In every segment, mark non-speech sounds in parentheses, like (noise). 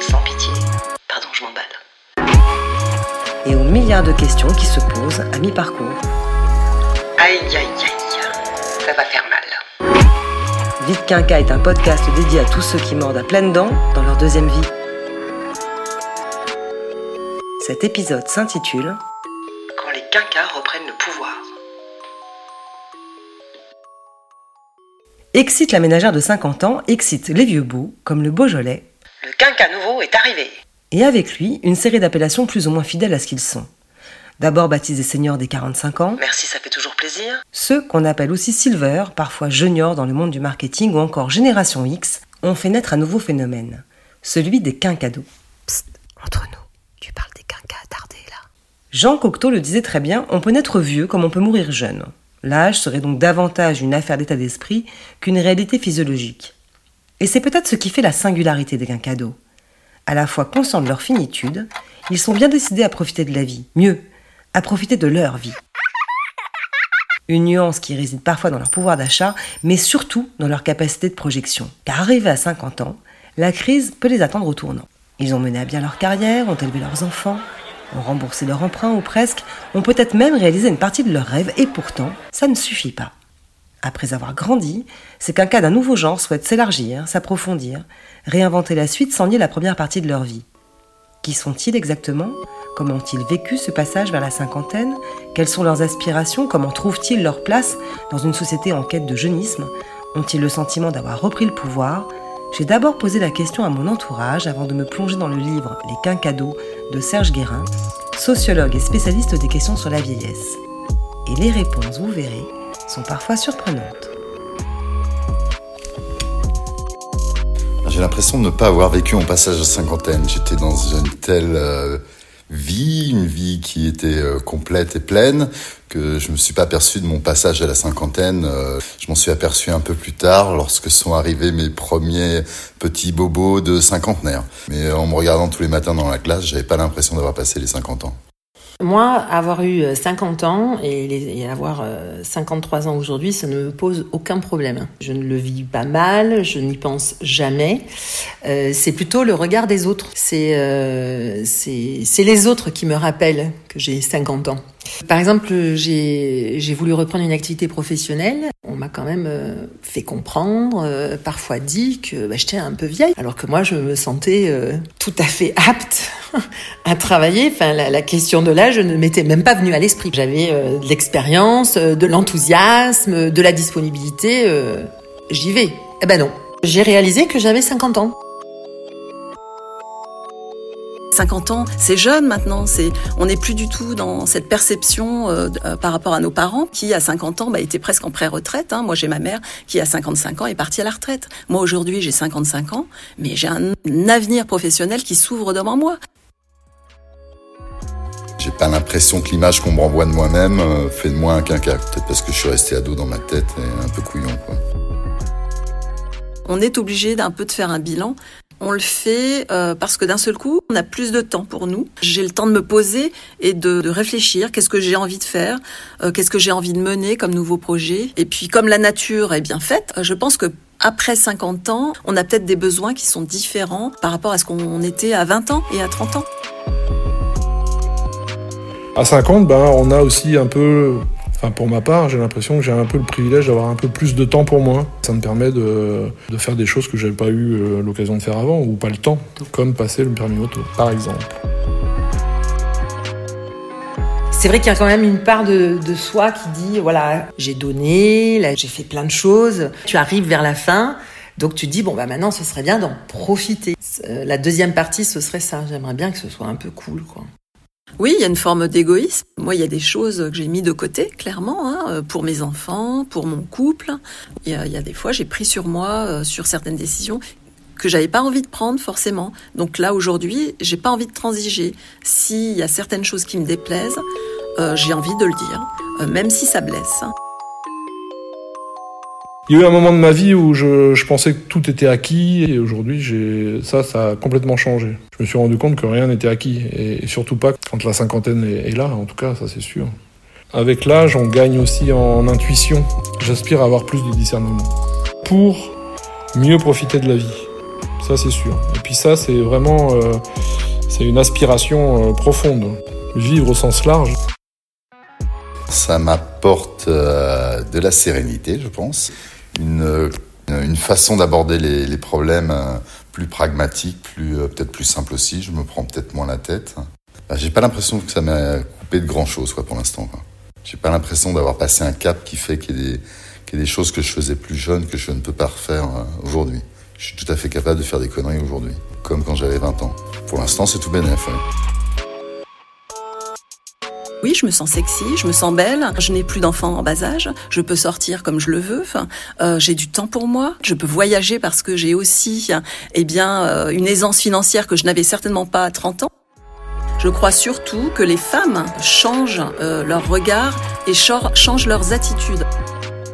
sans pitié. Pardon, je m'emballe. Et aux milliards de questions qui se posent à mi-parcours. Aïe, aïe, aïe, ça va faire mal. Vite Quinca est un podcast dédié à tous ceux qui mordent à pleines dents dans leur deuxième vie. Cet épisode s'intitule Quand les quinquas reprennent le pouvoir. Excite la ménagère de 50 ans, excite les vieux bouts, comme le Beaujolais. Le quinca nouveau est arrivé. Et avec lui, une série d'appellations plus ou moins fidèles à ce qu'ils sont. D'abord baptisés seniors des 45 ans. Merci, ça fait toujours plaisir. Ceux qu'on appelle aussi silver, parfois junior dans le monde du marketing ou encore génération X, ont fait naître un nouveau phénomène. Celui des quincados. Psst, entre nous, tu parles des quinquas attardés là. Jean Cocteau le disait très bien, on peut naître vieux comme on peut mourir jeune. L'âge serait donc davantage une affaire d'état d'esprit qu'une réalité physiologique. Et c'est peut-être ce qui fait la singularité des quinquados. À la fois conscients de leur finitude, ils sont bien décidés à profiter de la vie, mieux, à profiter de leur vie. Une nuance qui réside parfois dans leur pouvoir d'achat, mais surtout dans leur capacité de projection. Car arrivés à 50 ans, la crise peut les attendre au tournant. Ils ont mené à bien leur carrière, ont élevé leurs enfants, ont remboursé leur emprunt ou presque, ont peut-être même réalisé une partie de leurs rêves et pourtant, ça ne suffit pas. Après avoir grandi, c'est qu'un cas d'un nouveau genre souhaite s'élargir, s'approfondir, réinventer la suite sans nier la première partie de leur vie. Qui sont-ils exactement? Comment ont-ils vécu ce passage vers la cinquantaine? Quelles sont leurs aspirations? Comment trouvent-ils leur place dans une société en quête de jeunisme? Ont-ils le sentiment d'avoir repris le pouvoir? J'ai d'abord posé la question à mon entourage avant de me plonger dans le livre Les quinquados de Serge Guérin, sociologue et spécialiste des questions sur la vieillesse. Et les réponses, vous verrez, sont parfois surprenantes. J'ai l'impression de ne pas avoir vécu mon passage à cinquantaine. J'étais dans une telle euh, vie, une vie qui était euh, complète et pleine, que je me suis pas aperçu de mon passage à la cinquantaine. Euh, je m'en suis aperçu un peu plus tard, lorsque sont arrivés mes premiers petits bobos de cinquantenaire. Mais en me regardant tous les matins dans la classe, j'avais pas l'impression d'avoir passé les 50 ans. Moi, avoir eu 50 euh, ans et, avoir 53 ans aujourd'hui, ça ne me pose aucun problème. Je ne le vis pas mal, je n'y pense jamais. c'est plutôt le regard des autres. C'est c'est les autres qui me rappellent que j'ai 50 ans. Par exemple, j'ai voulu reprendre une activité professionnelle. On m'a quand même euh, fait comprendre, euh, parfois dit que bah, j'étais un peu vieille, alors que moi je me sentais euh, tout à fait apte (laughs) à travailler. Enfin, la, question de l'âge ne m'était même pas venue à l'esprit. J'avais de l'expérience, de l'enthousiasme, de la disponibilité. J'y vais. Eh ben non. J'ai réalisé que j'avais 50 ans. 50 ans, c'est jeune maintenant. C'est, on n'est plus du tout dans cette perception euh, euh, par rapport à nos parents qui, à 50 ans, bah, étaient presque en pré-retraite. Hein. Moi, j'ai ma mère qui, à 55 ans, est partie à la retraite. Moi, aujourd'hui, j'ai 55 ans, mais j'ai un, avenir professionnel qui s'ouvre devant moi. J'ai pas l'impression que l'image qu'on me renvoie de moi-même euh, fait de moi un quinca. Peut-être parce que je suis resté ado dans ma tête et un peu couillon, quoi. On est obligé d'un peu de faire un bilan on le fait euh, parce que d'un seul coup, on a plus de temps pour nous. J'ai le temps de me poser et de, réfléchir. Qu'est-ce que j'ai envie de faire? Euh, Qu'est-ce que j'ai envie de mener comme nouveau projet? Et puis, comme la nature est bien faite, je pense que après 50 ans, on a peut-être des besoins qui sont différents par rapport à ce qu'on était à 20 ans et à 30 ans. À 50, ben, on a aussi un peu Enfin, pour ma part, j'ai l'impression que j'ai un peu le privilège d'avoir un peu plus de temps pour moi. Ça me permet de, faire des choses que j'avais pas eu euh, l'occasion de faire avant ou pas le temps, comme passer le permis auto, par exemple. C'est vrai qu'il y a quand même une part de, soi qui dit voilà, j'ai donné, j'ai fait plein de choses. Tu arrives vers la fin, donc tu te dis bon bah maintenant ce serait bien d'en profiter. Euh, la deuxième partie ce serait ça. J'aimerais bien que ce soit un peu cool quoi. Oui, il y a une forme d'égoïsme. Moi, il y a des choses que j'ai mis de côté, clairement, hein, euh, pour mes enfants, pour mon couple. Il y a, des fois, j'ai pris sur moi, euh, sur certaines décisions, que j'avais pas envie de prendre forcément. Donc là aujourd'hui, j'ai pas envie de transiger. S'il y a certaines choses qui me déplaisent, euh, j'ai envie de le dire, même si ça blesse. Il y a eu un moment de ma vie où je, je pensais que tout était acquis et aujourd'hui j'ai ça ça a complètement changé. Je me suis rendu compte que rien n'était acquis et, surtout pas quand la cinquantaine est, là en tout cas ça c'est sûr. Avec l'âge on gagne aussi en intuition. J'aspire à avoir plus de discernement pour mieux profiter de la vie. Ça c'est sûr. Et puis ça c'est vraiment euh, c'est une aspiration euh, profonde. Vivre au sens large. Ça m'apporte euh, de la sérénité, je pense une, une façon d'aborder les, les, problèmes euh, plus pragmatique, plus euh, peut-être plus simple aussi. Je me prends peut-être moins la tête. Bah, j'ai pas l'impression que ça m'a coupé de grand chose quoi pour l'instant. J'ai pas l'impression d'avoir passé un cap qui fait qu'il y, qu'il y ait des choses que je faisais plus jeune que je ne peux pas refaire euh, aujourd'hui. Je suis tout à fait capable de faire des conneries aujourd'hui, comme quand j'avais 20 ans. Pour l'instant, c'est tout bénef. Oui, je me sens sexy, je me sens belle, je n'ai plus d'enfants en bas âge, je peux sortir comme je le veux, enfin, euh, j'ai du temps pour moi, je peux voyager parce que j'ai aussi eh bien, euh, une aisance financière que je n'avais certainement pas à 30 ans. Je crois surtout que les femmes changent euh, leur regard et changent leurs attitudes.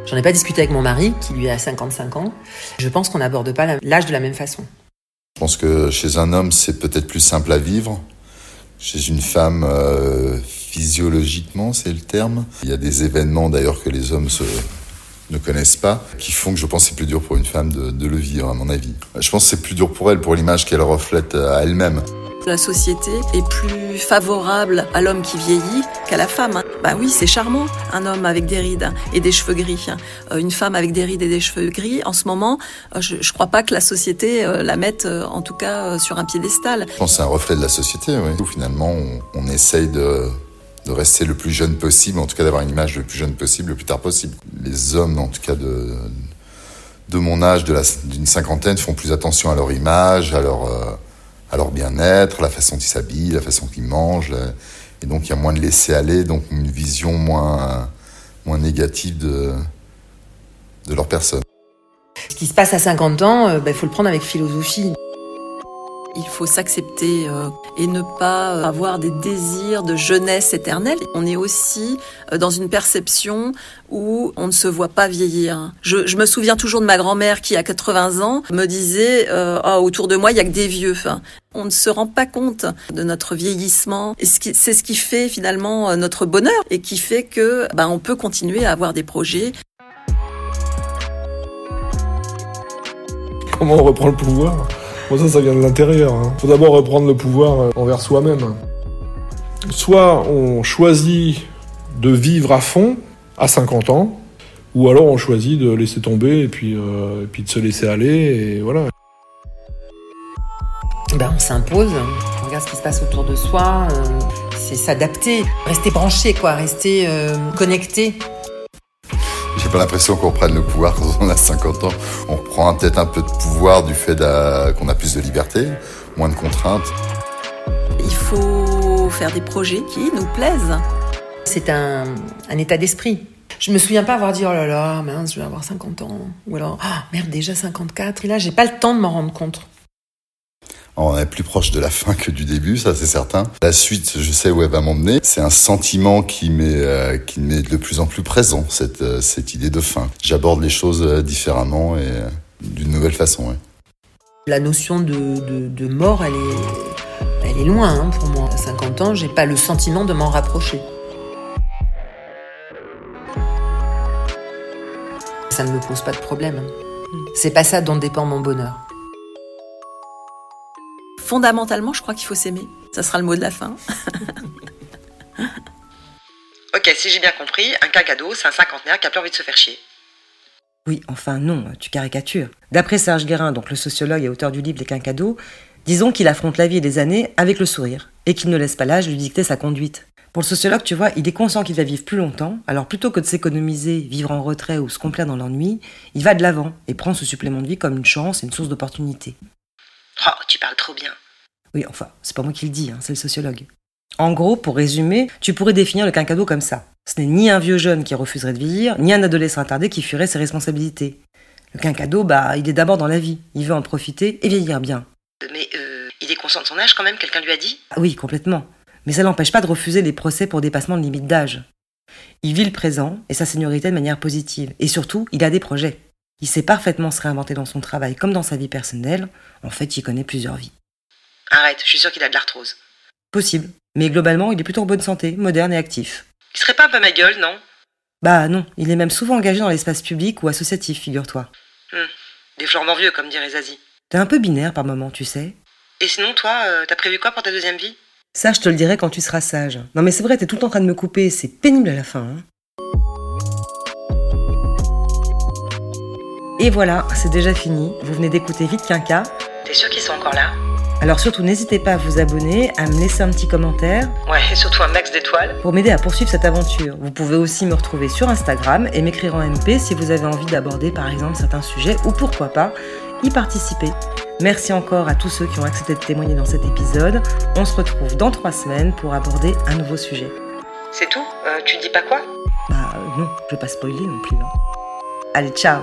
J'en ai pas discuté avec mon mari, qui lui a 55 ans. Je pense qu'on n'aborde pas l'âge de la même façon. Je pense que chez un homme, c'est peut-être plus simple à vivre. Chez une femme, euh, physiologiquement, c'est le terme. Il y a des événements d'ailleurs que les hommes se, ne connaissent pas, qui font que je pense que c'est plus dur pour une femme de, de, le vivre, à mon avis. Je pense que c'est plus dur pour elle, pour l'image qu'elle reflète à elle-même. La société est plus favorable à l'homme qui vieillit qu'à la femme. Hein. Bah oui, c'est charmant, un homme avec des rides et des cheveux gris. Euh, une femme avec des rides et des cheveux gris, en ce moment, euh, je ne crois pas que la société euh, la mette, en tout cas, sur un piédestal. Je pense que c'est un reflet de la société, oui. Où finalement, on, on essaye de de rester le plus jeune possible, en tout cas d'avoir une image le plus jeune possible, le plus tard possible. Les hommes, en tout cas de, de mon âge, d'une cinquantaine, font plus attention à leur image, à leur, euh, à leur bien-être, la façon qu'ils s'habillent, la façon qu'ils mangent. Et donc il y a moins de laisser aller, donc une vision moins, moins négative de, de leur personne. Ce qui se passe à 50 ans, il euh, bah, faut le prendre avec philosophie. Il faut s'accepter euh, et ne pas euh, avoir des désirs de jeunesse éternelle. On est aussi euh, dans une perception où on ne se voit pas vieillir. Je, je me souviens toujours de ma grand-mère qui, à 80 ans, me disait oh, autour de moi, il y a que des vieux. Enfin, on ne se rend pas compte de notre vieillissement. Et c'est ce qui fait finalement notre bonheur et qui fait que ben, on peut continuer à avoir des projets. Comment on reprend le pouvoir? Ça, ça vient de l'intérieur. Hein. faut d'abord reprendre le pouvoir euh, envers soi-même. Soit on choisit de vivre à fond à 50 ans, ou alors on choisit de laisser tomber et puis, euh, et puis de se laisser aller, et voilà. Ben, on s'impose, on regarde ce qui se passe autour de soi, euh, c'est s'adapter, rester branché, quoi, rester connecté pas l'impression qu'on reprenne le pouvoir quand on a 50 ans. On reprend peut-être un peu de pouvoir du fait qu'on a plus de liberté, moins de contraintes. Il faut faire des projets qui nous plaisent. C'est un, un état d'esprit. Je me souviens pas avoir dit oh là là, mince, je vais avoir 50 ans. Ou alors, oh, merde, déjà 54. Et là, j'ai pas le temps de m'en rendre compte. On est plus proche de la fin que du début, ça c'est certain. La suite, je sais où elle va m'emmener. C'est un sentiment qui m'est euh, qui m'est de plus en plus présent, cette euh, cette idée de fin. J'aborde les choses euh, différemment et d'une nouvelle façon. La notion de, de, de, mort, elle est elle est loin hein, pour moi. À 50 ans, j'ai pas le sentiment de m'en rapprocher. Ça ne me pose pas de problème. C'est pas ça dont dépend mon bonheur fondamentalement, je crois qu'il faut s'aimer. Ça sera le mot de la fin. (laughs) ok, si j'ai bien compris, un cagado, c'est un cinquantenaire qui a plus envie de se faire chier. Oui, enfin non, tu caricatures. D'après Serge Guérin, donc le sociologue et auteur du livre Les Quincados, disons qu'il affronte la vie et les années avec le sourire, et qu'il ne laisse pas l'âge lui dicter sa conduite. Pour le sociologue, tu vois, il est conscient qu'il va vivre plus longtemps, alors plutôt que de s'économiser, vivre en retrait ou se complaire dans l'ennui, il va de l'avant et prend ce supplément de vie comme une chance et une source d'opportunité. Oh, tu parles trop bien. Oui, enfin, c'est pas moi qui le dis, hein, c'est le sociologue. En gros, pour résumer, tu pourrais définir le quinquado comme ça. Ce n'est ni un vieux jeune qui refuserait de vieillir, ni un adolescent attardé qui fuirait ses responsabilités. Le quinquado, bah, il est d'abord dans la vie. Il veut en profiter et vieillir bien. Mais euh, il est conscient de son âge quand même, quelqu'un lui a dit? Ah Oui, complètement. Mais ça n'empêche pas de refuser les procès pour dépassement de limite d'âge. Il vit le présent et sa seniorité de manière positive. Et surtout, il a des projets. Il sait parfaitement se réinventer dans son travail comme dans sa vie personnelle. En fait, il connaît plusieurs vies. Arrête, je suis sûre qu'il a de l'arthrose. Possible. Mais globalement, il est plutôt en bonne santé, moderne et actif. Il serait pas un peu ma gueule, non? Bah non, il est même souvent engagé dans l'espace public ou associatif, figure-toi. Hum, Des florements vieux, comme dirait Zazie. T'es un peu binaire par moment, tu sais. Et sinon, toi, euh, t'as prévu quoi pour ta deuxième vie? Ça, je te le dirai quand tu seras sage. Non mais c'est vrai, t'es tout le temps en train de me couper, c'est pénible à la fin. Hein. Et voilà, c'est déjà fini. Vous venez d'écouter Vite Quinca. T'es sûr qu'ils sont encore là? Alors surtout, n'hésitez pas à vous abonner, à me laisser un petit commentaire. Ouais, et surtout un max d'étoiles. Pour m'aider à poursuivre cette aventure. Vous pouvez aussi me retrouver sur Instagram et m'écrire en MP si vous avez envie d'aborder par exemple certains sujets ou pourquoi pas y participer. Merci encore à tous ceux qui ont accepté de témoigner dans cet épisode. On se retrouve dans trois semaines pour aborder un nouveau sujet. C'est tout? Euh, Tu dis pas quoi? Bah non, je vais pas spoiler non plus. Allez, ciao